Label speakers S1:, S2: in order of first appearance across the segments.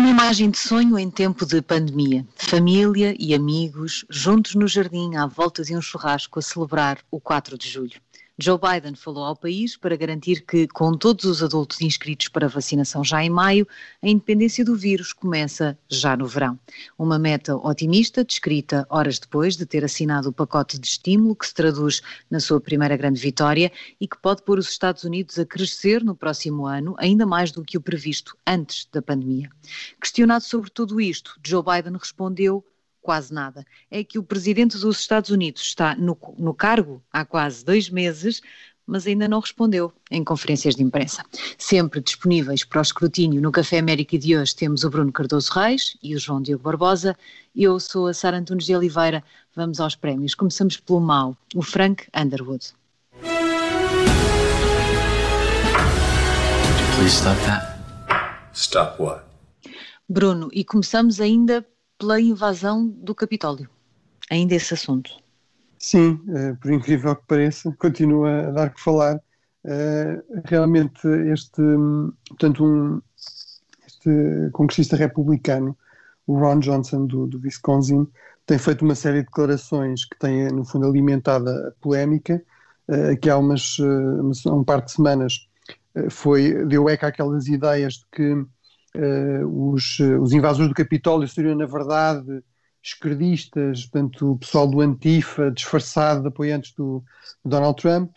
S1: uma imagem de sonho em tempo de pandemia. Família e amigos juntos no jardim à volta de um churrasco a celebrar o 4 de julho. Joe Biden falou ao país para garantir que, com todos os adultos inscritos para vacinação já em maio, a independência do vírus começa já no verão. Uma meta otimista, descrita horas depois de ter assinado o pacote de estímulo que se traduz na sua primeira grande vitória e que pode pôr os Estados Unidos a crescer no próximo ano, ainda mais do que o previsto antes da pandemia. Questionado sobre tudo isto, Joe Biden respondeu quase nada. É que o presidente dos Estados Unidos está no, no cargo há quase dois meses, mas ainda não respondeu em conferências de imprensa. Sempre disponíveis para o escrutínio no Café América de hoje temos o Bruno Cardoso Reis e o João Diogo Barbosa. Eu sou a Sara Antunes de Oliveira. Vamos aos prémios. Começamos pelo mau, o Frank Underwood.
S2: Please stop that.
S3: Stop what?
S1: Bruno, e começamos ainda pela invasão do Capitólio. Ainda esse assunto.
S4: Sim, uh, por incrível que pareça, continua a dar que falar. Uh, realmente este, portanto, um, este congressista republicano, o Ron Johnson do, do Wisconsin, tem feito uma série de declarações que têm, no fundo, alimentado a polémica, uh, que há umas, um par de semanas foi, deu eco àquelas ideias de que uh, os, os invasores do Capitólio seriam, na verdade, esquerdistas, portanto, o pessoal do Antifa, disfarçado de apoiantes do, do Donald Trump,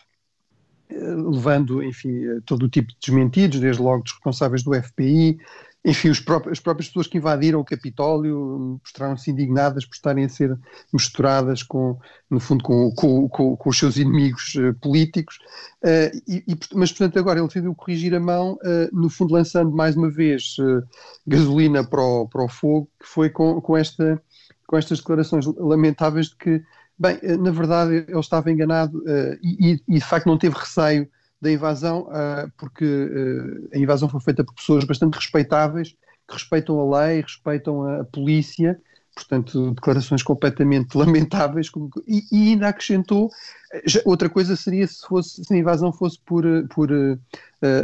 S4: uh, levando, enfim, todo o tipo de desmentidos, desde logo dos responsáveis do FBI, enfim, próprios, as próprias pessoas que invadiram o Capitólio mostraram-se indignadas por estarem a ser misturadas com, no fundo, com, com, com, com os seus inimigos uh, políticos. Uh, e, e, mas, portanto, agora ele decidiu corrigir a mão, uh, no fundo, lançando mais uma vez gasolina para o, para o fogo, que foi com, com, esta, com estas declarações lamentáveis de que, bem, na verdade, ele estava enganado e, e, de facto, não teve receio da invasão, uh, porque uh, a invasão foi feita por pessoas bastante respeitáveis, que respeitam a lei, respeitam a, polícia, portanto, declarações completamente lamentáveis, e, e ainda acrescentou, já, outra coisa seria se, fosse, se a invasão fosse por, por uh,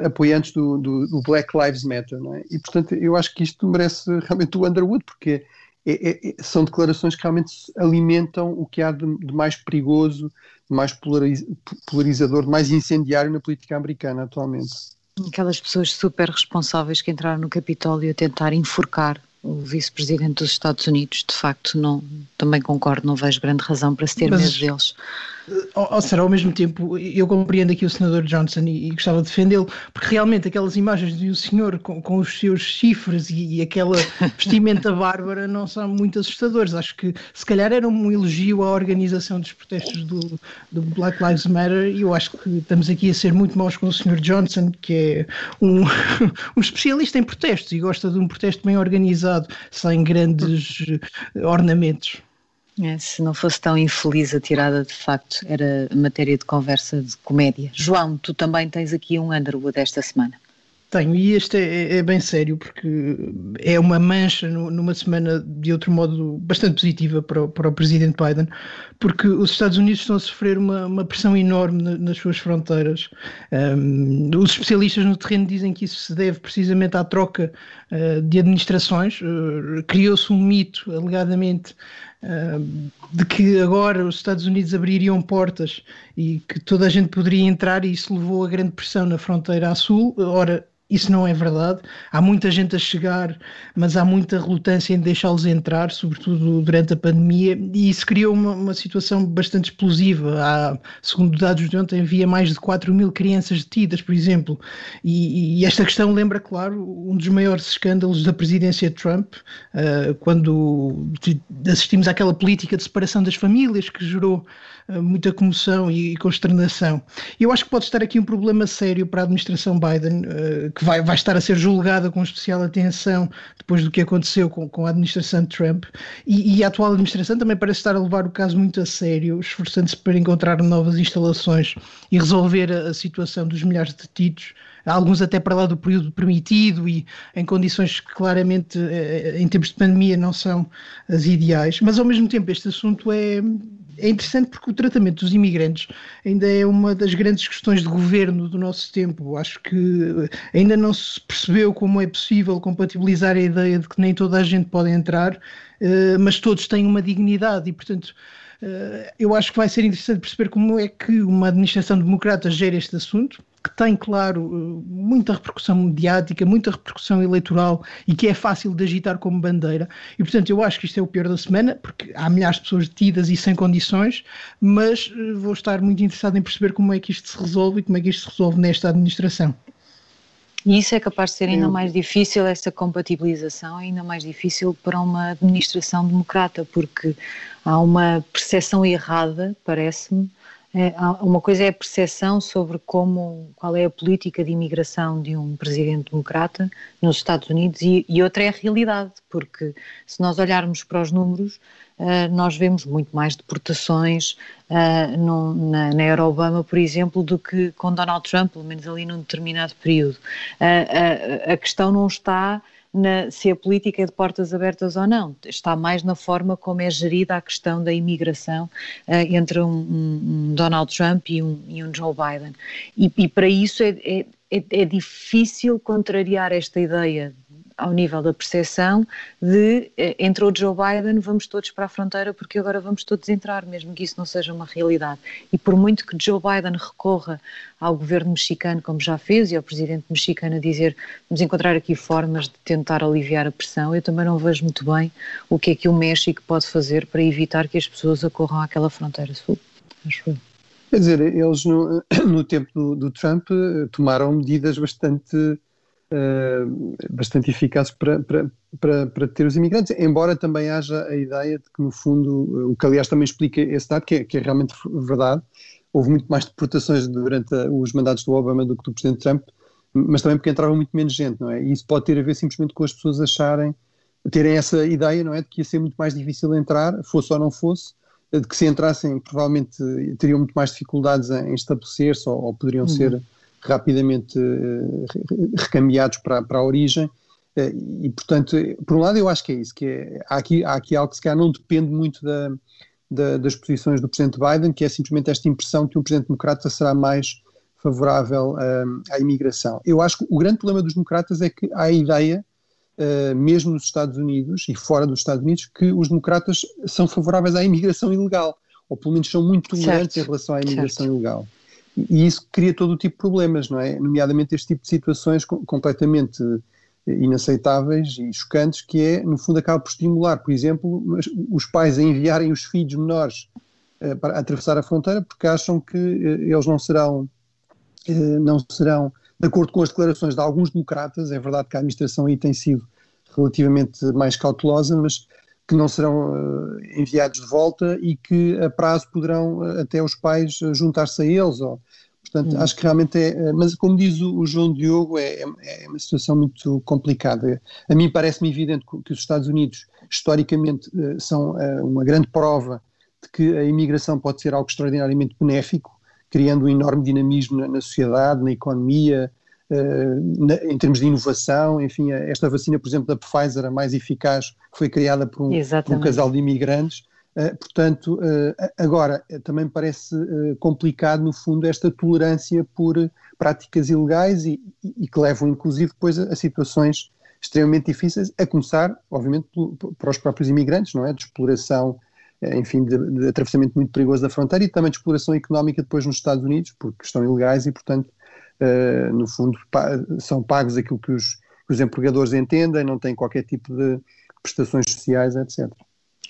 S4: apoiantes do, do, do, Black Lives Matter, é? E, portanto, eu acho que isto merece realmente o Underwood, porque é, é, é são declarações que realmente alimentam o que há de, de mais perigoso mais polarizador, mais incendiário na política americana atualmente.
S1: Aquelas pessoas super responsáveis que entraram no Capitólio a tentar enforcar o vice-presidente dos Estados Unidos, de facto, não, também concordo, não vejo grande razão para se ter Mas, medo deles.
S5: Ou, será ao mesmo tempo, eu compreendo aqui o senador Johnson e, e gostava de defendê-lo, porque realmente aquelas imagens de um senhor com, com os seus chifres e, e aquela vestimenta bárbara não são muito assustadores. Acho que se calhar era um elogio à organização dos protestos do, do Black Lives Matter e eu acho que estamos aqui a ser muito maus com o senhor Johnson, que é um, um especialista em protestos e gosta de um protesto bem organizado, sem grandes ornamentos.
S1: É, se não fosse tão infeliz a tirada, de facto, era matéria de conversa de comédia. João, tu também tens aqui um Underwood esta semana.
S5: Tenho, e este é, é, bem sério porque é uma mancha numa semana de outro modo bastante positiva para o, para o presidente Biden, porque os Estados Unidos estão a sofrer uma, uma pressão enorme nas suas fronteiras. Um, os especialistas no terreno dizem que isso se deve precisamente à troca uh, de administrações. Uh, Criou-se um mito, alegadamente, de que agora os Estados Unidos abririam portas e que toda a gente poderia entrar, e isso levou a grande pressão na fronteira a sul. Ora, isso não é verdade. Há muita gente a chegar, mas há muita relutância em deixá-los entrar, sobretudo durante a pandemia, e isso criou uma, uma, situação bastante explosiva. Há, segundo dados de ontem, havia mais de 4 mil crianças detidas, por exemplo. E, e, esta questão lembra, claro, um dos maiores escândalos da presidência de Trump, uh, quando assistimos àquela política de separação das famílias que gerou muita comoção e, consternação. Eu acho que pode estar aqui um problema sério para a administração Biden. Uh, que vai, vai estar a ser julgada com especial atenção depois do que aconteceu com, com a administração Trump. E, e, a atual administração também parece estar a levar o caso muito a sério, esforçando-se para encontrar novas instalações e resolver a, a situação dos milhares de detidos alguns até para lá do período permitido e em condições que claramente eh, em tempos de pandemia não são as ideais, mas ao mesmo tempo este assunto é, é interessante porque o tratamento dos imigrantes ainda é uma das grandes questões de governo do nosso tempo. Acho que ainda não se percebeu como é possível compatibilizar a ideia de que nem toda a gente pode entrar, uh, mas todos têm uma dignidade e, portanto, uh, eu acho que vai ser interessante perceber como é que uma administração democrata gera este assunto que tem, claro, eh, muita repercussão mediática, muita repercussão eleitoral e que é fácil de agitar como bandeira. E, portanto, eu acho que isto é o pior da semana, porque há milhares de pessoas detidas e sem condições, mas eh, vou estar muito interessado em perceber como é que isto se resolve e como é que isto se resolve nesta administração.
S1: E isso é capaz de ser ainda mais difícil, essa compatibilização ainda mais difícil para uma administração democrata, porque há uma percepção errada, parece-me, uma coisa é a percepção sobre como, qual é a política de imigração de um presidente democrata nos Estados Unidos e, e outra é a realidade, porque se nós olharmos para os números, uh, nós vemos muito mais deportações uh, na, na era Obama, por exemplo, do que com Donald Trump, pelo menos ali num determinado período. Uh, a questão não está na, se a política é de portas abertas ou não. Está mais na forma como é gerida a questão da imigração uh, entre um, um, Donald Trump e um, e um Joe Biden. E, e para isso é, é, é, é difícil contrariar esta ideia ao nível da percepção de eh, entrou Joe Biden, vamos todos para a fronteira porque agora vamos todos entrar, mesmo que isso não seja uma realidade. E por muito que Joe Biden recorra ao governo mexicano, como já fez, e ao presidente mexicano a dizer vamos encontrar aqui formas de tentar aliviar a pressão, eu também não vejo muito bem o que é que o México pode fazer para evitar que as pessoas acorram àquela fronteira sul. Acho
S4: Quer dizer, eles no, no tempo do, do Trump eh, tomaram medidas bastante uh, bastante eficazes para, para, para, para ter os imigrantes, embora também haja a ideia de que, no fundo, o que aliás também explica esse dado, que é, que é realmente verdade, houve muito mais deportações durante os mandatos do Obama do que do Presidente Trump, mas também porque entrava muito menos gente, não é? E isso pode ter a ver simplesmente com as pessoas acharem, terem essa ideia, não é? De que ia ser muito mais difícil entrar, fosse ou não fosse, de que se entrassem provavelmente teriam muito mais dificuldades em estabelecer-se ou, ou poderiam uhum. ser rapidamente uh, recambiados para, para a origem. Uh, e, portanto, por um lado, eu acho que é isso, que é, há, aqui, há aqui algo que se calhar não depende muito da, da, das posições do Presidente Biden, que é simplesmente esta impressão que um Presidente Democrata será mais favorável uh, à imigração. Eu acho que o grande problema dos democratas é que há a ideia, uh, mesmo nos Estados Unidos e fora dos Estados Unidos, que os democratas são favoráveis à imigração ilegal, ou pelo menos são muito tolerantes em relação à imigração certo. ilegal. E isso cria todo o tipo de problemas, não é? Nomeadamente este tipo de situações completamente inaceitáveis e chocantes, que é, no fundo, acaba por estimular, por exemplo, os pais a enviarem os filhos menores uh, para atravessar a fronteira porque acham que uh, eles não serão, não serão, de acordo com as declarações de alguns democratas, é verdade que a administração aí tem sido relativamente mais cautelosa, mas que não serão uh, enviados de volta e que a prazo poderão uh, até os pais uh, juntar-se a eles. Ou, portanto, hum. acho que realmente é. Mas como diz o, o João Diogo, é, é, uma situação muito complicada. A mim parece-me evidente que os Estados Unidos, historicamente, são uma grande prova de que a imigração pode ser algo extraordinariamente benéfico, criando um enorme dinamismo na, na sociedade, na economia, Uh, em termos de inovação, enfim, esta vacina, por exemplo, da Pfizer, a mais eficaz, foi criada por um, por um casal de imigrantes. Uh, portanto, uh, agora, também parece complicado, no fundo, esta tolerância por práticas ilegais e, e, que levam, inclusive, depois a, a, situações extremamente difíceis, a começar, obviamente, para os próprios imigrantes, não é? De exploração, enfim, de, de atravessamento muito perigoso da fronteira e também de exploração económica depois nos Estados Unidos, porque estão ilegais e, portanto, uh, no fundo, pa são pagos aquilo que os, que os empregadores entendem, não têm qualquer tipo de prestações sociais, etc.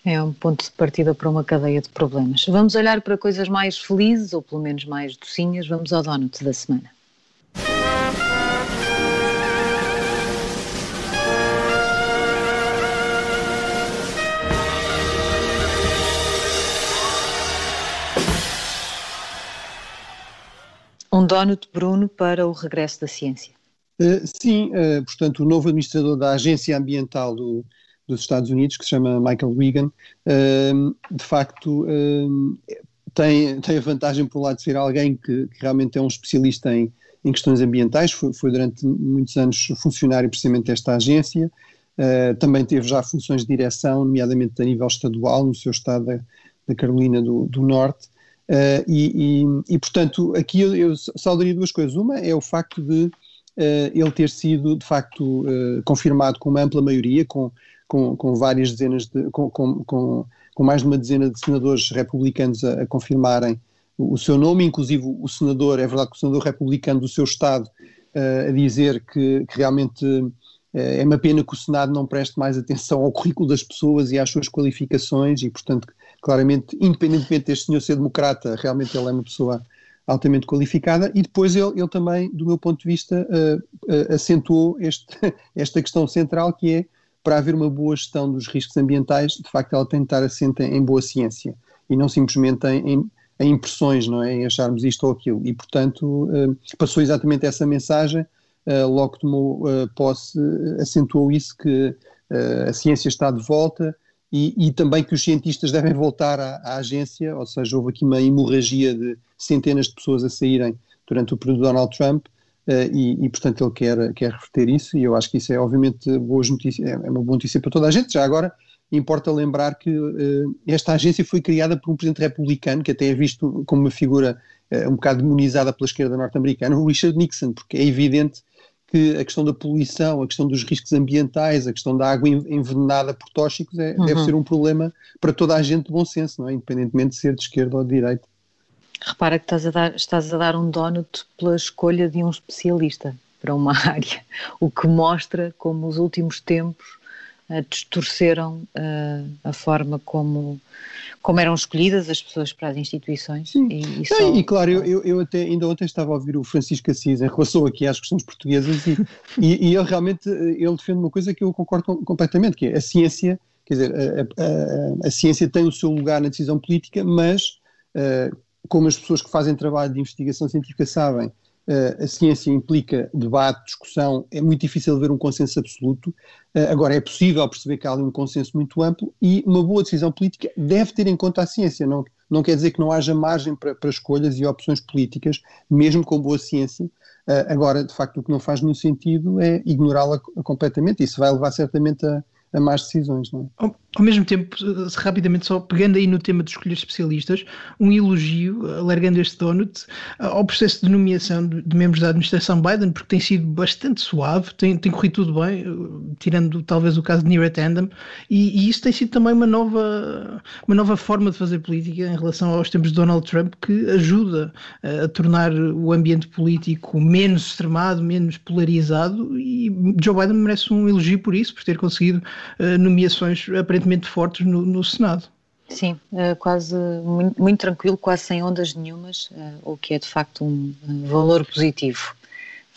S1: É um ponto de partida para uma cadeia de problemas. Vamos olhar para coisas mais felizes, ou pelo menos mais docinhas. Vamos ao donut da semana. Um donut, Bruno, para o regresso da ciência.
S4: Uh, sim, uh, portanto, o novo administrador da Agência Ambiental do, dos Estados Unidos, que se chama Michael Regan, uh, de facto tem, tem a vantagem, por um lado, de ser alguém que, que realmente é um especialista em, em questões ambientais, foi, foi, durante muitos anos funcionário precisamente desta agência, também teve já funções de direção, nomeadamente a nível estadual, no seu estado da, da Carolina do, do Norte. Uh, e, e, e, portanto, aqui eu, eu saudaria duas coisas. Uma é o facto de uh, ele ter sido, de facto, uh, confirmado com uma ampla maioria, com, com, com várias dezenas de. Com, com, com, mais de uma dezena de senadores republicanos a, a, confirmarem o seu nome, inclusive o senador, é verdade que o senador republicano do seu Estado, a dizer que, que realmente é uma pena que o Senado não preste mais atenção ao currículo das pessoas e às suas qualificações e, portanto, claramente, independentemente deste senhor ser democrata, realmente ele é uma pessoa altamente qualificada e depois ele, ele também, do meu ponto de vista, uh, uh, acentuou este, esta questão central que é para haver uma boa gestão dos riscos ambientais, de facto ela tem de estar assente em boa ciência e não simplesmente em, em, em impressões, não é? em acharmos isto ou aquilo. E, portanto, uh, passou exatamente essa mensagem, logo tomou posse, acentuou isso, que a ciência está de volta, e, e, também que os cientistas devem voltar à, à, agência, ou seja, houve aqui uma hemorragia de centenas de pessoas a saírem durante o período de Donald Trump uh, e, e, portanto, ele quer, quer reverter isso e eu acho que isso é, obviamente, boas notícias, é, é uma boa notícia para toda a gente. Já agora, importa lembrar que uh, esta agência foi criada por um presidente republicano, que até é visto como uma figura uh, um bocado demonizada pela esquerda norte-americana, o Richard Nixon, porque é evidente que a questão da poluição, a questão dos riscos ambientais, a questão da água envenenada por tóxicos é, uhum. deve ser um problema para toda a gente de bom senso, não é? independentemente de ser de esquerda ou de direita.
S1: Repara que estás a dar, estás a dar um donut pela escolha de um especialista para uma área, o que mostra como os últimos tempos distorceram uh, a forma como como eram escolhidas as pessoas para as instituições.
S4: E, e, só... e, claro, eu, eu, até ainda ontem estava a ouvir o Francisco Assis em relação aqui às questões portuguesas e, e, e ele realmente ele defende uma coisa que eu concordo com, completamente, que é a ciência, quer dizer, a, a, a, ciência tem o seu lugar na decisão política, mas uh, como as pessoas que fazem trabalho de investigação científica sabem, a ciência implica debate, discussão, é muito difícil haver um consenso absoluto. Uh, agora, é possível perceber que há ali um consenso muito amplo e uma boa decisão política deve ter em conta a ciência. Não, não quer dizer que não haja margem para, para escolhas e opções políticas, mesmo com boa ciência. Uh, agora, de facto, o que não faz nenhum sentido é ignorá-la completamente. Isso vai levar certamente a, a más decisões. Não
S5: é? Ao mesmo tempo, rapidamente, só pegando aí no tema de escolher especialistas, um elogio, alargando este donut, ao processo de nomeação de, membros da administração Biden, porque tem sido bastante suave, tem, tem corrido tudo bem, tirando talvez o caso de Neera Tandem, e, e, isso tem sido também uma nova, uma nova forma de fazer política em relação aos tempos de Donald Trump, que ajuda a, a tornar o ambiente político menos extremado, menos polarizado, e Joe Biden merece um elogio por isso, por ter conseguido nomeações aparentemente fortes no, no Senado.
S1: Sim, uh, quase muito, muito, tranquilo, quase sem ondas nenhumas, uh, o que é de facto um valor positivo.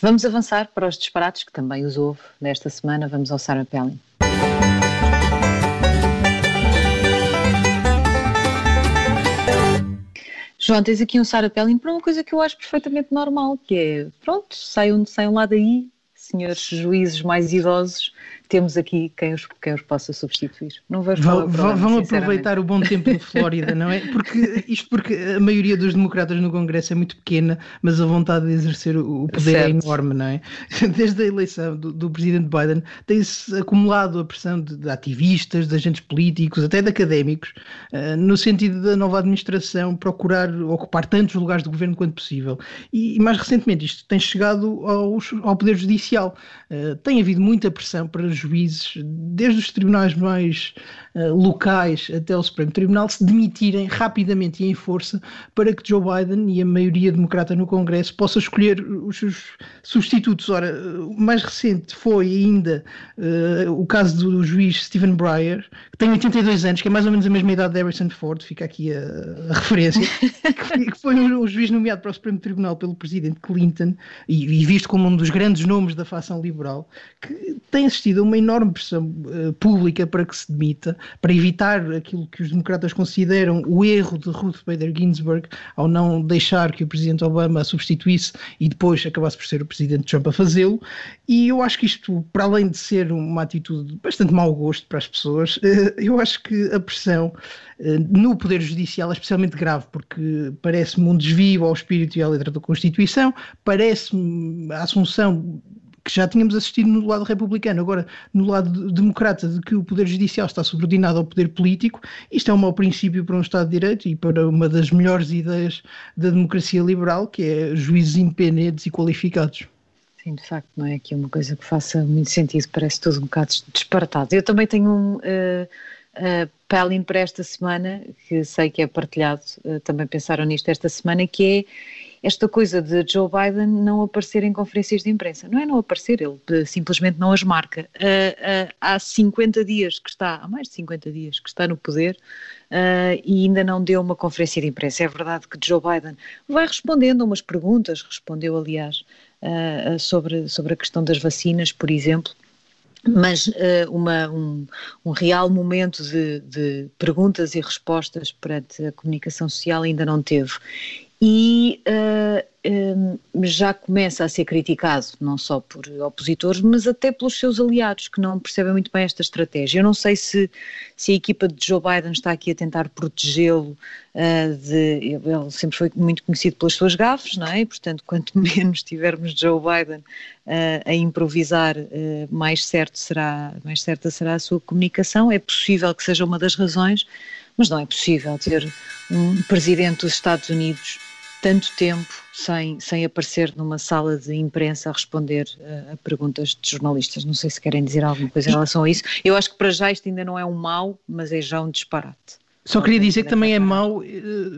S1: Vamos avançar para os disparates que também os houve nesta semana. Vamos ao Sarah Palin. João, tens aqui um Sarah Palin para uma coisa que eu acho perfeitamente normal, que é, pronto, saiam, saiam lá daí, senhores juízes mais idosos, temos aqui quem os, quem os possa substituir.
S5: Não vejo vão, problema, vão aproveitar o bom tempo de Flórida, não é? Porque, isto porque a maioria dos democratas no Congresso é muito pequena, mas a vontade de exercer o poder é certo. é enorme, não é? Desde a eleição do, do presidente Biden tem-se acumulado a pressão de, de, ativistas, de agentes políticos, até de académicos, uh, no sentido da nova administração procurar ocupar tantos lugares de governo quanto possível. E, e mais recentemente isto tem chegado aos, ao Poder Judicial. Uh, tem havido muita pressão para juízes, desde os tribunais mais locais até o Supremo Tribunal, se demitirem rapidamente e em força para que Joe Biden e a maioria democrata no Congresso possa escolher os seus substitutos. Ora, o mais recente foi ainda uh, o caso do juiz Stephen Breyer, que tem 82 anos, que é mais ou menos a mesma idade de Harrison Ford, fica aqui a, a referência, que foi um, um, juiz nomeado para o Supremo Tribunal pelo presidente Clinton e, e visto como um dos grandes nomes da facção liberal, que tem assistido a uma enorme pressão uh, pública para que se demita, para evitar aquilo que os democratas consideram o erro de Ruth Bader Ginsburg ao não deixar que o presidente Obama a substituísse e depois acabasse por ser o presidente Trump a fazê-lo. E eu acho que isto, para além de ser uma atitude bastante mau gosto para as pessoas, uh, eu acho que a pressão uh, no Poder Judicial é especialmente grave, porque parece-me um desvio ao espírito e à letra da Constituição, parece-me a assunção que já tínhamos assistido no lado republicano, agora no lado democrata, de que o Poder Judicial está subordinado ao poder político, isto é um mau princípio para um Estado de Direito e para uma das melhores ideias da democracia liberal, que é juízes independentes e qualificados.
S1: Sim, de facto, não é aqui uma coisa que faça muito sentido, parece tudo um bocado disparatado. Eu também tenho um. Uh uh, para esta semana, que sei que é partilhado, uh, também pensaram nisto esta semana, que é esta coisa de Joe Biden não aparecer em conferências de imprensa. Não é não aparecer, ele uh, simplesmente não as marca. Uh, uh, há 50 dias que está, há mais de 50 dias que está no poder e ainda não deu uma conferência de imprensa. É verdade que Joe Biden vai respondendo a umas perguntas, respondeu aliás sobre, sobre a questão das vacinas, por exemplo, mas uh, uma, um, um, real momento de, de, perguntas e respostas perante a comunicação social ainda não teve e uh, um, já começa a ser criticado, não só por opositores, mas até pelos seus aliados, que não percebem muito bem esta estratégia. Eu não sei se, se a equipa de Joe Biden está aqui a tentar protegê-lo uh, de. Ele sempre foi muito conhecido pelas suas gafes, não é? E, portanto, quanto menos tivermos Joe Biden uh, a improvisar, mais, certo será, mais certa será a sua comunicação. É possível que seja uma das razões, mas não é possível ter um presidente dos Estados Unidos tanto tempo sem, sem aparecer numa sala de imprensa a responder uh, a perguntas de jornalistas. Não sei se querem dizer alguma coisa em relação a isso. Eu acho que para já isto ainda não é um mau, mas é já um disparate.
S5: Só queria dizer que também é mau uh,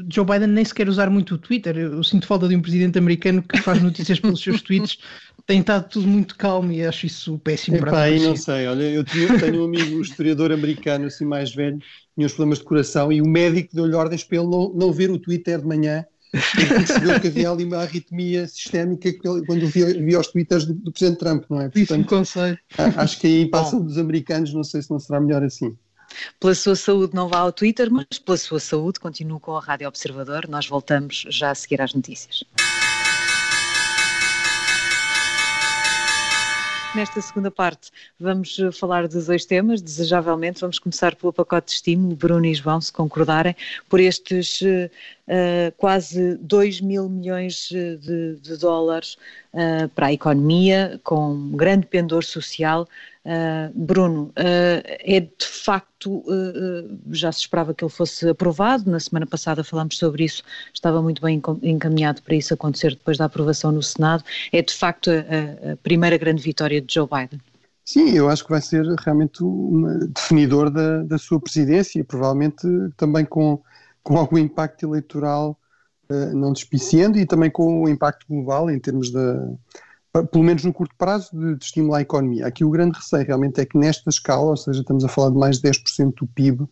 S5: Joe Biden nem sequer usar muito o Twitter. Eu, sinto falta de um presidente americano que faz notícias pelos seus tweets. Tem estado tudo muito calmo e acho isso péssimo
S4: Epá,
S5: para a
S4: aí não sei. Olha, eu tenho, tenho um amigo, um historiador americano, assim mais velho, tinha uns problemas de coração e o médico deu-lhe ordens para ele não, não ver o Twitter de manhã percebeu que havia ali uma arritmia sistémica quando via, via os twitters do, do Presidente Trump, não é?
S5: Portanto, Isso conselho.
S4: Acho que aí passam dos americanos, não sei se não será melhor assim.
S1: Pela sua saúde não vá ao Twitter, mas pela sua saúde continue com a Rádio Observador. Nós voltamos já a seguir às notícias. Nesta segunda parte vamos eh, falar de dois temas, desejavelmente vamos começar pelo pacote de estímulo, Bruno e João, se concordarem, por estes uh, quase 2 mil milhões de, de dólares uh, para a economia, com um grande pendor social. Uh, Bruno, é de facto, já se esperava que ele fosse aprovado, na semana passada falámos sobre isso, estava muito bem encaminhado para isso acontecer depois da aprovação no Senado, é de facto a, a primeira grande vitória de Joe Biden?
S4: Sim, eu acho que vai ser realmente um definidor da, da sua presidência, provavelmente também com, com algum impacto eleitoral uh, não despiciando e também com o impacto global em termos da, pelo menos no curto prazo, de, de estimular a economia. Aqui o grande receio realmente é que nesta escala, ou seja, estamos a falar de mais de 10% do PIB, uh,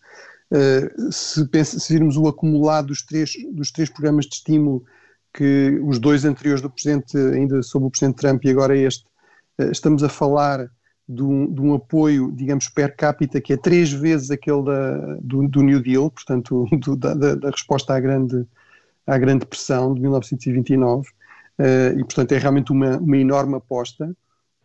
S4: eh, se, pensa, se virmos o acumulado dos três, dos três programas de estímulo, que os dois anteriores do Presidente, ainda sob o Presidente Trump e agora este, uh, estamos a falar de um, de um, apoio, digamos, per capita que é três vezes aquele da, do, do New Deal, portanto, do, da, da, resposta à grande, à grande pressão de 1929. Uh, e, portanto, é realmente uma, uma enorme aposta.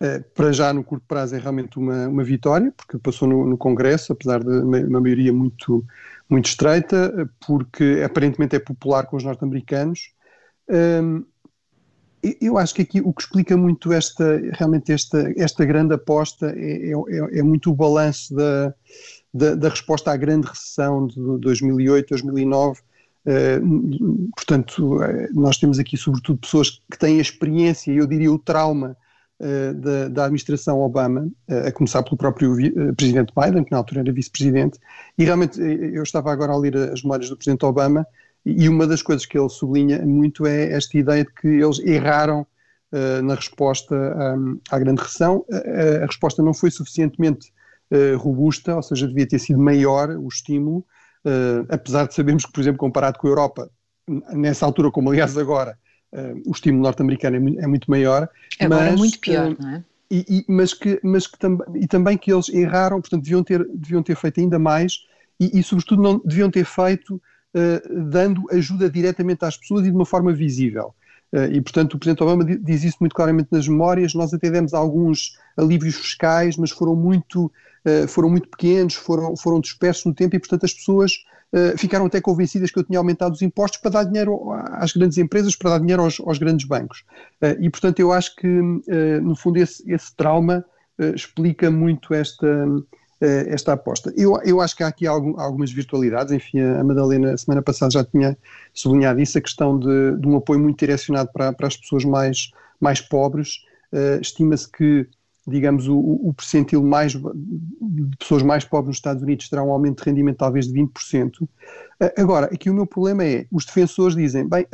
S4: Uh, para já, no curto prazo, é realmente uma, uma vitória, porque passou no, no Congresso, apesar de uma, maioria muito, muito estreita, porque aparentemente é popular com os norte-americanos. Um, eu acho que aqui o que explica muito esta, realmente esta, esta grande aposta é, é, é muito o balanço da, da, da, resposta à grande recessão de 2008, 2009, Uh, portanto, uh, nós temos aqui sobretudo pessoas que têm a experiência, eu diria o trauma uh, da, da, administração Obama, a começar pelo próprio presidente Biden, que na altura era vice-presidente, e realmente eu estava agora a ler as memórias do presidente Obama, e, uma das coisas que ele sublinha muito é esta ideia de que eles erraram na resposta um, à grande recessão, a, a, resposta não foi suficientemente robusta, ou seja, devia ter sido maior o estímulo, Uh, apesar de sabermos que, por exemplo, comparado com a Europa, nessa altura, como aliás agora, uh, o estímulo norte-americano é, muito, é muito maior.
S1: Agora é mas, é muito pior, uh, não é?
S4: E, e, mas que, mas que tam, e também que eles erraram, portanto, deviam ter, deviam ter feito ainda mais e, e sobretudo, não deviam ter feito dando ajuda diretamente às pessoas e de uma forma visível. e, portanto, o Presidente Obama diz isso muito claramente nas memórias. Nós até demos alguns alívios fiscais, mas foram muito foram muito pequenos, foram, foram dispersos no tempo e, portanto, as pessoas ficaram até convencidas que eu tinha aumentado os impostos para dar dinheiro às grandes empresas, para dar dinheiro aos, aos grandes bancos. E, portanto, eu acho que, no fundo, esse, esse trauma explica muito esta, esta aposta. Eu, eu acho que há aqui algum, algumas virtualidades, enfim, a Madalena, semana passada, já tinha sublinhado isso, a questão de, de um apoio muito direcionado para, para as pessoas mais, mais pobres. Estima-se que digamos, o, o percentil mais, de pessoas mais pobres nos Estados Unidos terá um aumento de rendimento talvez de 20%. Agora, aqui o meu problema é, os defensores dizem, bem,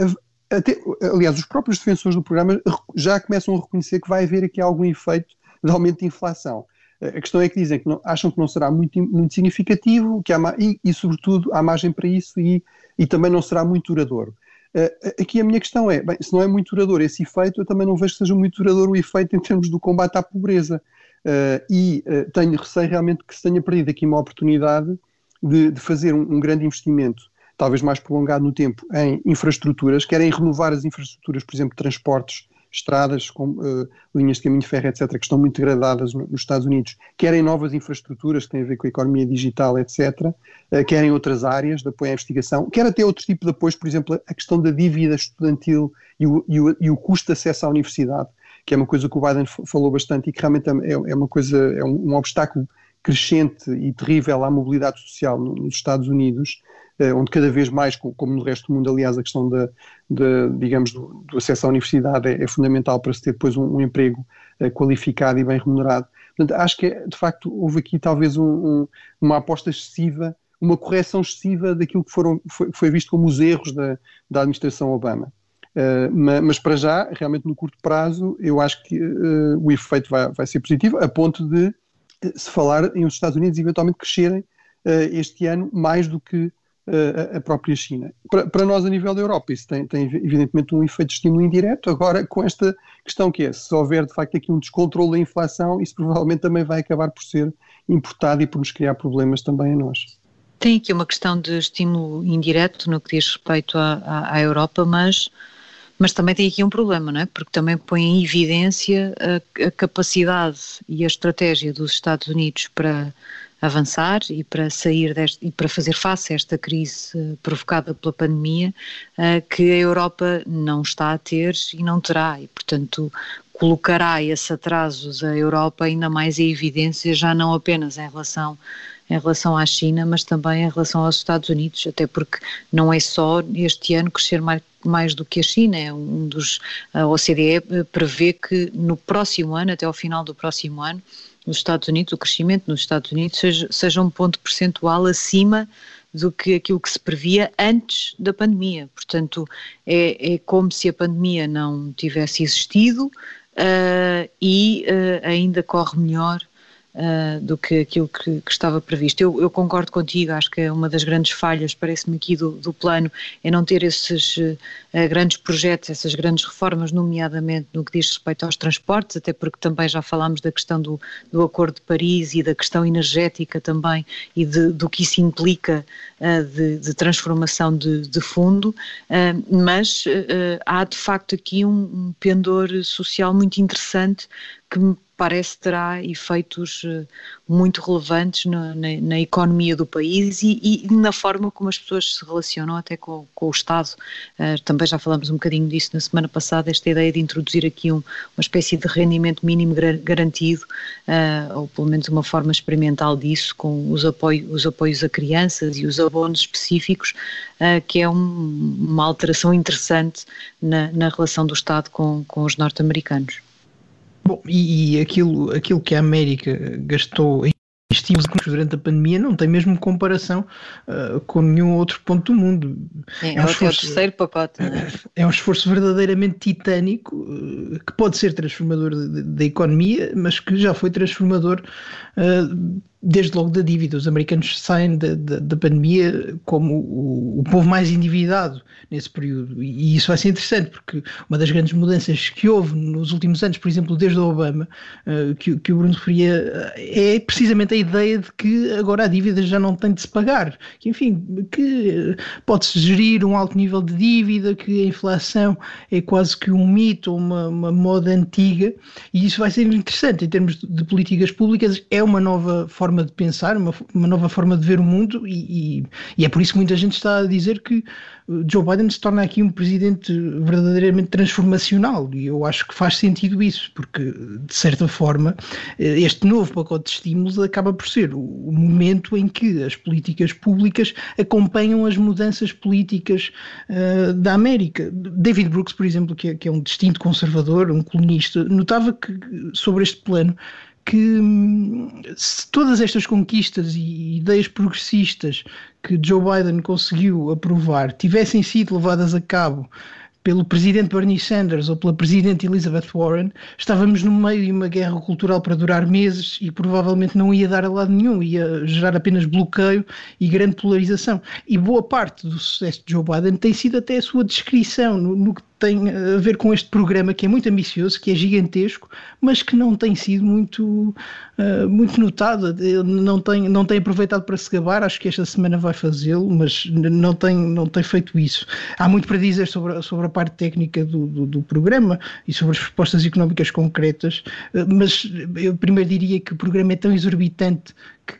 S4: até, aliás, os próprios defensores do programa já começam a reconhecer que vai haver aqui algum efeito de aumento de inflação. A questão é que dizem que não, acham que não será muito, muito significativo que há, e, e, sobretudo, há margem para isso e, e também não será muito duradouro. Uh, aqui a minha questão é, bem, se não é muito duradouro esse efeito, eu também não vejo que seja muito duradouro o efeito em termos do combate à pobreza. Uh, e uh, tenho receio realmente que se tenha perdido aqui uma oportunidade de, de fazer um, um, grande investimento, talvez mais prolongado no tempo, em infraestruturas, querem renovar as infraestruturas, por exemplo, de transportes estradas, com, uh, linhas de caminho de ferro, etc., que estão muito degradadas no, nos Estados Unidos, querem novas infraestruturas que têm a ver com a economia digital, etc., uh, querem outras áreas de apoio à investigação, quer até outro tipo de apoios, por exemplo, a questão da dívida estudantil e o, e o, e o custo de acesso à universidade, que é uma coisa que o Biden falou bastante e que realmente é, é uma coisa, é um, um obstáculo crescente e terrível à mobilidade social nos Estados Unidos, eh, onde cada vez mais, como no resto do mundo, aliás, a questão da, de, digamos, do, do, acesso à universidade é, é, fundamental para se ter depois um, um emprego uh, qualificado e bem remunerado. Portanto, acho que, de facto, houve aqui talvez um, um, uma aposta excessiva, uma correção excessiva daquilo que foram, foi, foi visto como os erros da, da administração Obama. Uh, mas, para já, realmente no curto prazo, eu acho que uh, o efeito vai, vai ser positivo, a ponto de se falar em os Estados Unidos eventualmente crescerem este ano mais do que a, própria China. Para, nós, a nível da Europa, isso tem, tem, evidentemente um efeito de estímulo indireto. Agora, com esta questão que é, se houver de facto aqui um descontrole da inflação, isso provavelmente também vai acabar por ser importado e por nos criar problemas também a nós.
S1: Tem aqui uma questão de estímulo indireto no que diz respeito à, à, à Europa, mas mas também tem aqui um problema, não é? Porque também põe em evidência a, a, capacidade e a estratégia dos Estados Unidos para avançar e para sair deste, e para fazer face a esta crise uh, provocada pela pandemia uh, que a Europa não está a ter e não terá. E portanto colocará esse atrasos a Europa ainda mais em evidência já não apenas em relação em relação à China, mas também em relação aos Estados Unidos, até porque não é só este ano crescer mais, mais do que a China, é um dos, a OCDE eh, prevê que no próximo ano, até ao final do próximo ano, nos Estados Unidos, o crescimento nos Estados Unidos seja, seja um ponto percentual acima do que aquilo que se previa antes da pandemia. Portanto, é, é como se a pandemia não tivesse existido uh, e uh, ainda corre melhor uh, do que aquilo que, que estava previsto. Eu, eu, concordo contigo, acho que é uma das grandes falhas, parece-me aqui, do, do, plano, é não ter esses uh, grandes projetos, essas grandes reformas, nomeadamente no que diz respeito aos transportes, até porque também já falámos da questão do, do Acordo de Paris e da questão energética também e de, do que isso implica uh, de, de, transformação de, de fundo, mas há de facto aqui um, um pendor social muito interessante que me parece terá efeitos eh, muito relevantes na, na, na economia do país e, e, na forma como as pessoas se relacionam até com, com o Estado. Uh, também já falamos um bocadinho disso na semana passada, esta ideia de introduzir aqui um, uma espécie de rendimento mínimo garantido, uh, ou pelo menos uma forma experimental disso, com os, apoio, os apoios a crianças e os abonos específicos, uh, que é um, uma alteração interessante na, na relação do Estado com, com os norte-americanos.
S5: Bom, e, e, aquilo, aquilo que a América gastou em estímulos durante a pandemia não tem mesmo comparação uh, com nenhum outro ponto do mundo.
S1: É, é, um esforço, é o terceiro pacote. É?
S5: é? um esforço verdadeiramente titânico uh, que pode ser transformador da economia, mas que já foi transformador uh, desde logo da dívida. Os americanos saem da, da, da pandemia como o, o, povo mais endividado nesse período. E isso vai ser interessante, porque uma das grandes mudanças que houve nos últimos anos, por exemplo, desde o Obama, uh, que, que o Bruno referia, é precisamente a ideia de que agora a dívida já não tem de se pagar. Que, enfim, que pode-se gerir um alto nível de dívida, que a inflação é quase que um mito, uma, uma moda antiga, e isso vai ser interessante em termos de políticas públicas. É uma nova forma forma de pensar, uma, uma nova forma de ver o mundo, e, e, e, é por isso que muita gente está a dizer que Joe Biden se torna aqui um presidente verdadeiramente transformacional, e eu acho que faz sentido isso, porque, de certa forma, este novo pacote de estímulos acaba por ser o momento em que as políticas públicas acompanham as mudanças políticas uh, da América. David Brooks, por exemplo, que é, que é um distinto conservador, um colunista, notava que sobre este plano que hum, se todas estas conquistas e ideias progressistas que Joe Biden conseguiu aprovar tivessem sido levadas a cabo pelo presidente Bernie Sanders ou pela presidente Elizabeth Warren, estávamos no meio de uma guerra cultural para durar meses e provavelmente não ia dar a lado nenhum, ia gerar apenas bloqueio e grande polarização. E boa parte do sucesso de Joe Biden tem sido até a sua descrição no, no que tem a ver com este programa que é muito ambicioso, que é gigantesco, mas que não tem sido muito, uh, muito notado, não tem, não tem aproveitado para se gabar, acho que esta semana vai fazê-lo, mas não tem, não tem feito isso. Há muito para dizer sobre, sobre a parte técnica do, do, do programa e sobre as propostas económicas concretas, uh, mas eu primeiro diria que o programa é tão exorbitante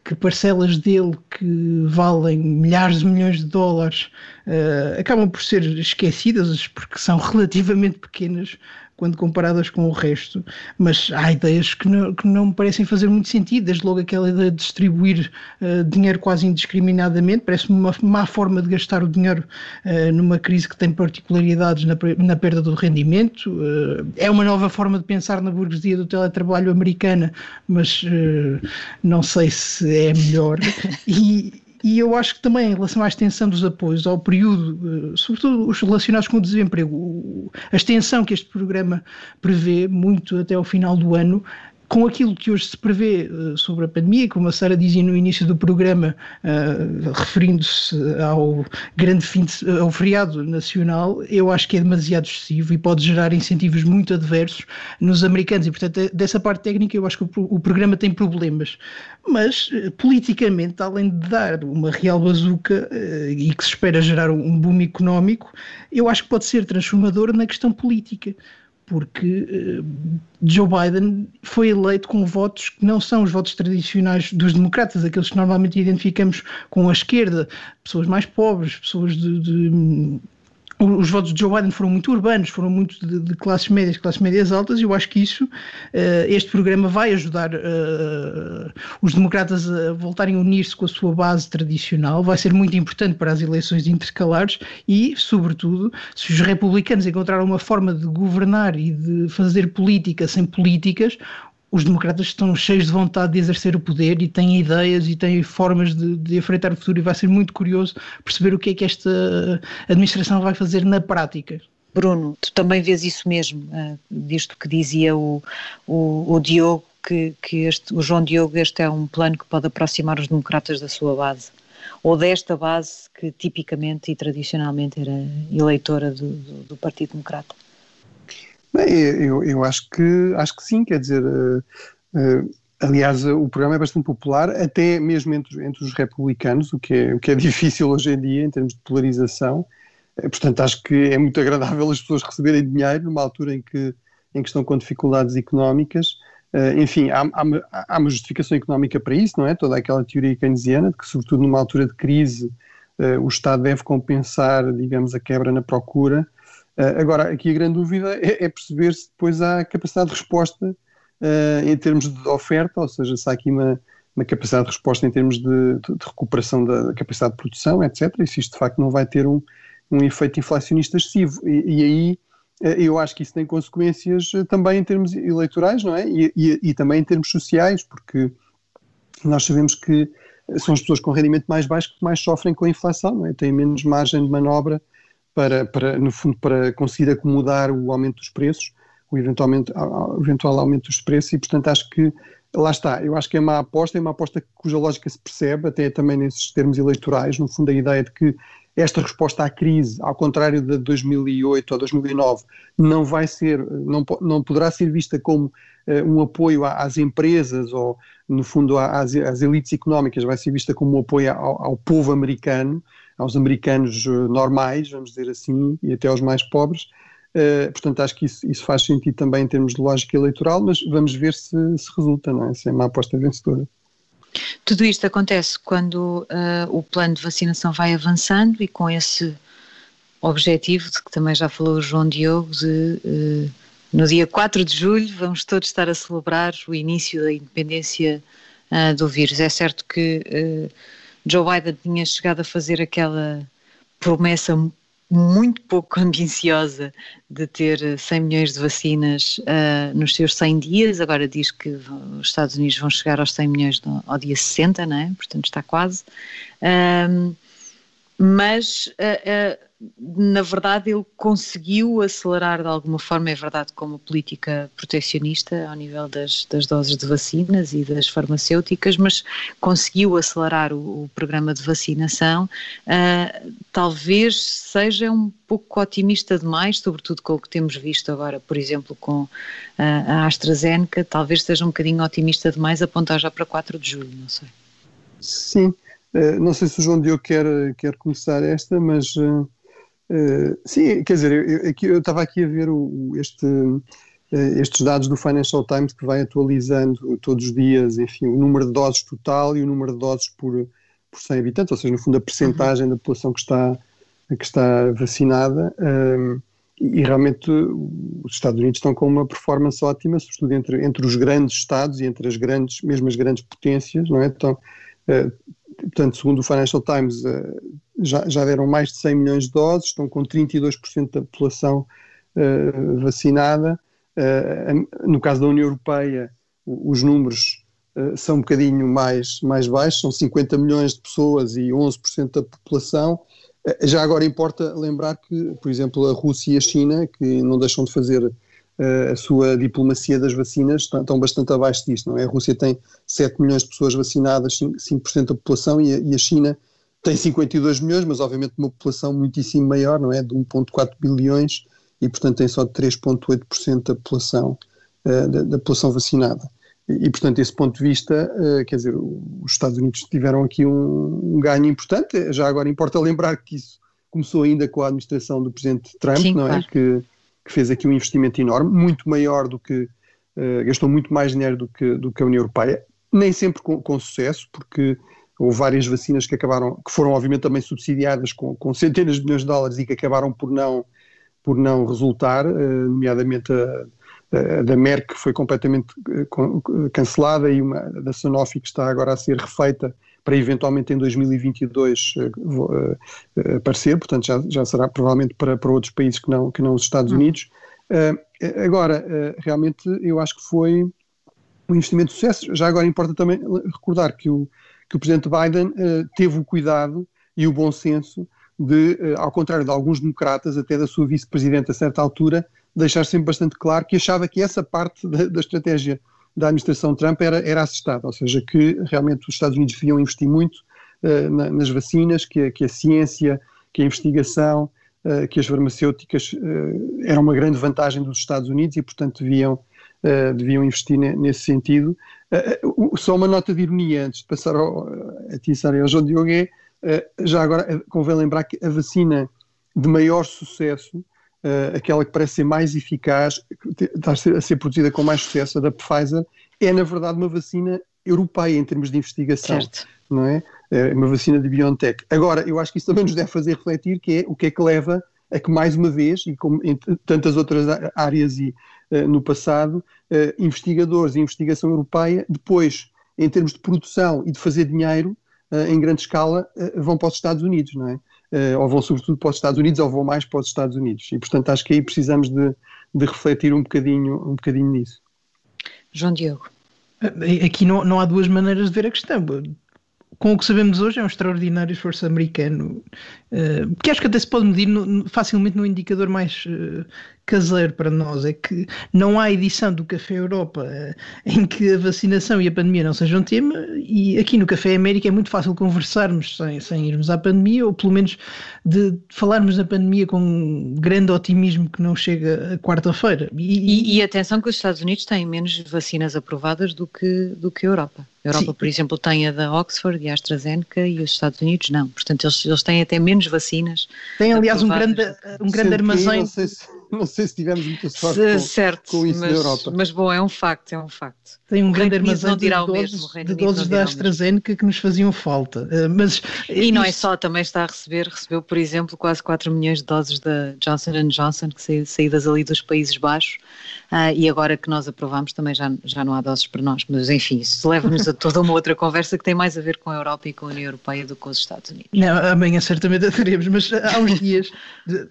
S5: que, parcelas dele que valem milhares de milhões de dólares uh, acabam por ser esquecidas porque são relativamente pequenas quando comparadas com o resto, mas há ideias que não, que não me parecem fazer muito sentido, desde logo aquela ideia de distribuir uh, dinheiro quase indiscriminadamente, parece-me uma má forma de gastar o dinheiro uh, numa crise que tem particularidades na, na perda do rendimento, uh, é uma nova forma de pensar na burguesia do teletrabalho americana, mas não sei se é melhor, e, e eu acho que também, em relação à extensão dos apoios ao período, eh, sobretudo os relacionados com o desemprego, a extensão que este programa prevê, muito até ao final do ano, com aquilo que hoje se prevê uh, sobre a pandemia, como a Sara dizia no início do programa, uh, referindo-se ao grande fim de, ao feriado nacional, eu acho que é demasiado excessivo e pode gerar incentivos muito adversos nos americanos. E, portanto, dessa parte técnica, eu acho que o, o programa tem problemas. Mas, uh, politicamente, além de dar uma real bazuca e que se espera gerar um boom económico, eu acho que pode ser transformador na questão política porque uh, Joe Biden foi eleito com votos que não são os votos tradicionais dos democratas, aqueles que normalmente identificamos com a esquerda, pessoas mais pobres, pessoas de, de os votos de Joe Biden foram muito urbanos, foram muito de, de classes médias, classes médias altas, e eu acho que isso, uh, este programa vai ajudar uh, os democratas a voltarem a unir-se com a sua base tradicional, vai ser muito importante para as eleições intercalares e, sobretudo, se os republicanos encontraram uma forma de governar e de fazer política sem políticas, os democratas estão cheios de vontade de exercer o poder e têm ideias e têm formas de, de enfrentar o futuro e vai ser muito curioso perceber o que é que esta administração vai fazer na prática.
S1: Bruno, tu também vês isso mesmo, uh, disto que dizia o, o, o Diogo, que, que este, o João Diogo, este é um plano que pode aproximar os democratas da sua base, ou desta base que tipicamente e tradicionalmente era eleitora do, do, do Partido Democrata.
S4: Bem, eu, eu acho, que, acho que sim, quer dizer, uh, uh, aliás, o programa é bastante popular, até mesmo entre, entre os republicanos, o que, é, o que é difícil hoje em dia em termos de polarização. Uh, portanto, acho que é muito agradável as pessoas receberem dinheiro numa altura em que, em que estão com dificuldades económicas. enfim, há, há, há, uma justificação económica para isso, não é? Toda aquela teoria keynesiana de que, sobretudo numa altura de crise, o Estado deve compensar, digamos, a quebra na procura Uh, agora, aqui a grande dúvida é, é, perceber se depois há capacidade de resposta uh, em termos de oferta, ou seja, se há aqui uma, uma capacidade de resposta em termos de, de, de recuperação da capacidade de produção, etc. E se isto de facto não vai ter um, um efeito inflacionista excessivo. E, e aí uh, eu acho que isso tem consequências também em termos eleitorais, não é? E, e, e também em termos sociais, porque nós sabemos que são as pessoas com rendimento mais baixo que mais sofrem com a inflação, não é? têm menos margem de manobra para, para, no fundo, para conseguir acomodar o aumento dos preços, o eventualmente, eventual aumento dos preços, e portanto acho que lá está, eu acho que é uma aposta, é uma aposta cuja lógica se percebe, até também nesses termos eleitorais, no fundo a ideia de que esta resposta à crise, ao contrário de 2008 ou 2009, não vai ser, não, não poderá ser vista como uh, um apoio às empresas ou, no fundo, às, às elites económicas, vai ser vista como um apoio ao, ao povo americano, aos americanos eh, normais, vamos dizer assim, e até aos mais pobres. Uh, portanto, acho que isso, isso, faz sentido também em termos de lógica eleitoral, mas vamos ver se, se resulta, não é? Se é uma aposta vencedora.
S1: Tudo isto acontece quando uh, o plano de vacinação vai avançando e com esse objetivo, de que também já falou o João Diogo, de uh, no dia 4 de julho vamos todos estar a celebrar o início da independência do vírus. É certo que Joe Biden tinha chegado a fazer aquela promessa muito pouco ambiciosa de ter 100 milhões de vacinas uh, nos seus 100 dias, agora diz que os Estados Unidos vão chegar aos 100 milhões no, ao dia 60, não é? portanto está quase. Mas uh, na verdade ele conseguiu acelerar de alguma forma, é verdade, como política protecionista ao nível das, das doses de vacinas e das farmacêuticas, mas conseguiu acelerar o, o programa de vacinação. Uh, talvez seja um pouco otimista demais, sobretudo com o que temos visto agora, por exemplo, com uh, a AstraZeneca, talvez seja um bocadinho otimista demais apontar já para 4 de julho, não sei.
S4: Sim, uh, não sei se o João Diogo quer, quer começar esta, mas uh, Uh, sim, quer dizer, eu, estava aqui a ver o, este, uh, estes dados do Financial Times que vai atualizando todos os dias, enfim, o número de doses total e o número de doses por, por 100 habitantes, ou seja, no fundo a percentagem uhum. da população que está, que está vacinada. Um, e realmente os Estados Unidos estão com uma performance ótima, sobretudo entre, entre os grandes Estados e entre as grandes, mesmo as grandes potências, não é? Então, uh, portanto, segundo o Financial Times, já, já deram mais de 100 milhões de doses, estão com 32% da população uh, vacinada. Uh, no caso da União Europeia, os números uh, são um bocadinho mais, mais baixos, são 50 milhões de pessoas e 11% da população. Já agora importa lembrar que, por exemplo, a Rússia e a China, que não deixam de fazer a sua diplomacia das vacinas, estão bastante abaixo disto, não é? A Rússia tem 7 milhões de pessoas vacinadas, 5% da população, e a, e a China tem 52 milhões, mas obviamente uma população muitíssimo maior, não é? De 1,4 bilhões e, portanto, tem só 3,8% da população, uh, da, da, população vacinada. E, e, portanto, desse ponto de vista, uh, quer dizer, os Estados Unidos tiveram aqui um, um, ganho importante. Já agora importa lembrar que isso começou ainda com a administração do Presidente Trump, Sim, não é? Claro. Que, que, fez aqui um investimento enorme, muito maior do que. Uh, gastou muito mais dinheiro do que, do que a União Europeia, nem sempre com, com sucesso, porque houve várias vacinas que acabaram, que foram obviamente também subsidiadas com, com centenas de milhões de dólares e que acabaram por não, por não resultar, uh, nomeadamente a, a, da Merck que foi completamente uh, cancelada e uma da Sanofi que está agora a ser refeita para eventualmente em 2022 uh, aparecer, portanto já, já será provavelmente para, para outros países que não, que não os Estados hum. Unidos. agora, realmente eu acho que foi um investimento de sucesso. Já agora importa também recordar que o, que o presidente Biden uh, teve o cuidado e o bom senso de, uh, ao contrário de alguns democratas, até da sua vice-presidente a certa altura, deixar sempre bastante claro que achava que essa parte da, da estratégia da administração Trump era, era ou seja, que realmente os Estados Unidos deviam investir muito uh, na, nas vacinas, que, que, a ciência, que a investigação, que as farmacêuticas eram uma grande vantagem dos Estados Unidos e, portanto, deviam uh, deviam investir nesse sentido. Uh, só uma nota de ironia antes de passar ao, a Tissar e ao João Diogo é, já agora convém lembrar que a vacina de maior sucesso, aquela que parece ser mais eficaz, que está a ser, a ser produzida com mais sucesso, a da Pfizer, é na verdade uma vacina europeia em termos de investigação. Certo. Não é? uma vacina de BioNTech. Agora, eu acho que isso também nos deve fazer refletir que é o que é que leva a que mais uma vez, e como em tantas outras áreas e uh, no passado, uh, investigadores e investigação europeia, depois, em termos de produção e de fazer dinheiro uh, em grande escala, vão para os Estados Unidos, não é? ou vão sobretudo para os Estados Unidos, ou vão mais para os Estados Unidos. E, portanto, acho que aí precisamos de, de refletir um bocadinho, um bocadinho nisso.
S1: João Diogo.
S5: Aqui não, não há duas maneiras de ver a questão com o que sabemos hoje, é um extraordinário esforço americano, uh, que acho que até se pode medir no, facilmente no indicador mais uh, caseiro para nós é que não há edição do Café Europa uh, em que a vacinação e a pandemia não sejam tema, e aqui no Café América é muito fácil conversarmos sem, sem irmos à pandemia, ou pelo menos de falarmos da pandemia com um grande otimismo que não chega a quarta-feira.
S1: E, e, e, atenção que os Estados Unidos têm menos vacinas aprovadas do que, do que a Europa. A Europa, Sim. por exemplo, tem a da Oxford e a AstraZeneca e os Estados Unidos não. Portanto, eles, eles têm até menos vacinas.
S5: Tem, aliás, um grande, um grande armazém.
S4: Não sei se não sei se tivemos muita sorte com, certo, com isso
S1: mas,
S4: na Europa.
S1: Mas bom, é um facto, é um facto.
S5: Tem um grande armazém de doses, de doses da AstraZeneca que nos faziam falta. Uh, mas,
S1: e não é só, também está a receber, recebeu, por exemplo, quase 4 milhões de doses da Johnson Johnson, que saídas ali dos Países Baixos, uh, e agora que nós aprovamos também já, já não há doses para nós. Mas enfim, isso leva-nos a toda uma outra conversa que tem mais a ver com a Europa e com a União Europeia do que com os Estados Unidos.
S5: Não, amanhã certamente a teremos, mas há uns dias,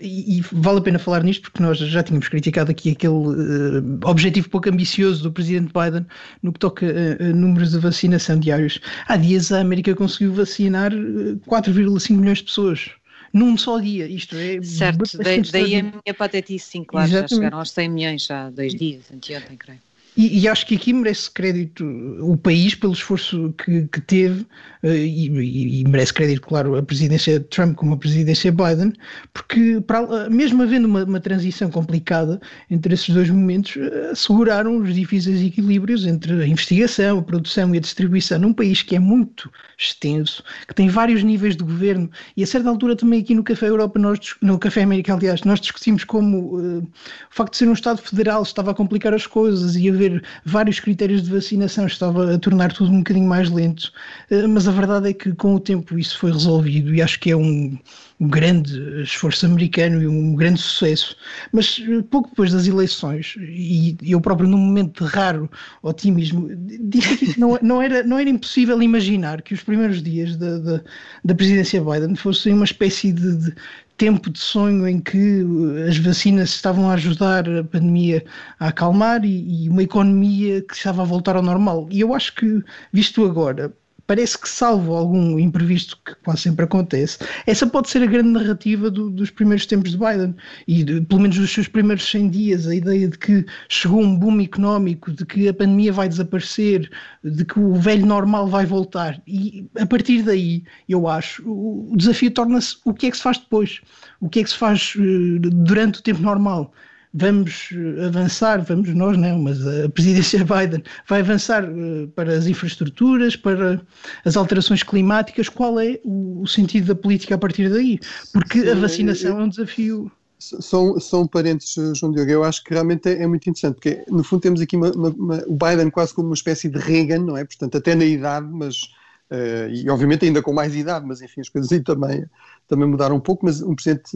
S5: e, e, vale a pena falar nisto porque nós já tínhamos criticado aqui aquele uh, objetivo pouco ambicioso do presidente Biden no que toca a, a números de vacinação diários. Há dias a América conseguiu vacinar 4,5 eh, milhões de pessoas num só dia. Isto é.
S1: Certo, daí, daí a minha patetice, sim, claro, Exatamente. já chegaram aos 100 milhões já há dois dias, anteontem, creio.
S5: E, e, acho que aqui merece crédito o país pelo esforço que, que teve, e, e, merece crédito, claro, a presidência de Trump como a presidência Biden, porque para, mesmo havendo uma, uma, transição complicada entre esses dois momentos, eh, asseguraram os difíceis equilíbrios entre a investigação, a produção e a distribuição num país que é muito extenso, que tem vários níveis de governo, e a certa altura também aqui no Café Europa, nós, no Café América, aliás, nós discutimos como uh, o facto de ser um Estado federal estava a complicar as coisas e haver vários critérios de vacinação, estava a tornar tudo um bocadinho mais lento, eh, mas a verdade é que com o tempo isso foi resolvido e acho que é um, um grande esforço americano e um grande sucesso. Mas eh, pouco depois das eleições, e eu próprio num momento de raro otimismo, disse que não, não, era, não era impossível imaginar que os primeiros dias da, da, da presidência Biden fossem uma espécie de, de tempo de sonho em que uh, as vacinas estavam a ajudar a pandemia a acalmar e, e, uma economia que estava a voltar ao normal. E eu acho que, visto agora, parece que, salvo algum imprevisto que quase sempre acontece, essa pode ser a grande narrativa do, dos primeiros tempos de Biden e de, pelo menos dos seus primeiros 100 dias, a ideia de que chegou um boom económico, de que a pandemia vai desaparecer, de que o velho normal vai voltar. E a partir daí, eu acho, o, o desafio torna-se o que é que se faz depois, o que é que se faz uh, durante o tempo normal vamos eh, avançar, vamos nós não, mas a presidência Biden vai avançar eh, para as infraestruturas, para as alterações climáticas, qual é o, sentido da política a partir daí? Porque a vacinação é um desafio.
S4: São, são parentes, João Diogo, eu acho que realmente é, é muito interessante, porque no fundo temos aqui uma, uma, uma, o Biden quase como uma espécie de Reagan, não é? Portanto, até na idade, mas, uh, e obviamente ainda com mais idade, mas enfim, as coisas aí também, também mudaram um pouco, mas um presidente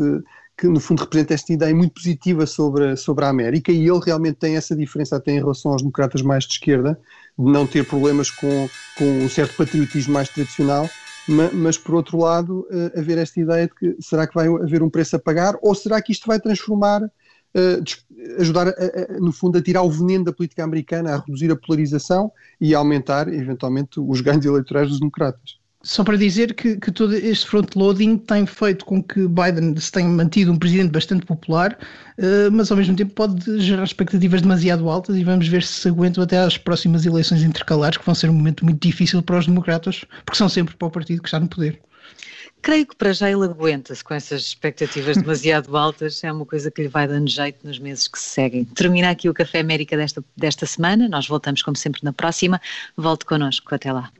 S4: que no fundo representa esta ideia muito positiva sobre, sobre a América e ele realmente tem essa diferença até em relação aos democratas mais de esquerda, de não ter problemas com, com um certo patriotismo mais tradicional, mas, mas por outro lado uh, haver esta ideia de que será que vai haver um preço a pagar ou será que isto vai transformar, ajudar a, a, no fundo a tirar o veneno da política americana, a reduzir a polarização e a aumentar eventualmente os ganhos eleitorais dos democratas.
S5: Só para dizer que, que todo este front-loading tem feito com que Biden se tenha mantido um presidente bastante popular, uh, mas ao mesmo tempo pode gerar expectativas demasiado altas e vamos ver se se aguentam até às próximas eleições intercalares, que vão ser um momento muito difícil para os democratas, porque são sempre para o partido que está no poder.
S1: Creio que para já ele aguenta-se com essas expectativas demasiado altas, é uma coisa que lhe vai dando jeito nos meses que se seguem. Termina aqui o Café América desta, desta semana, nós voltamos como sempre na próxima, volte connosco, até lá.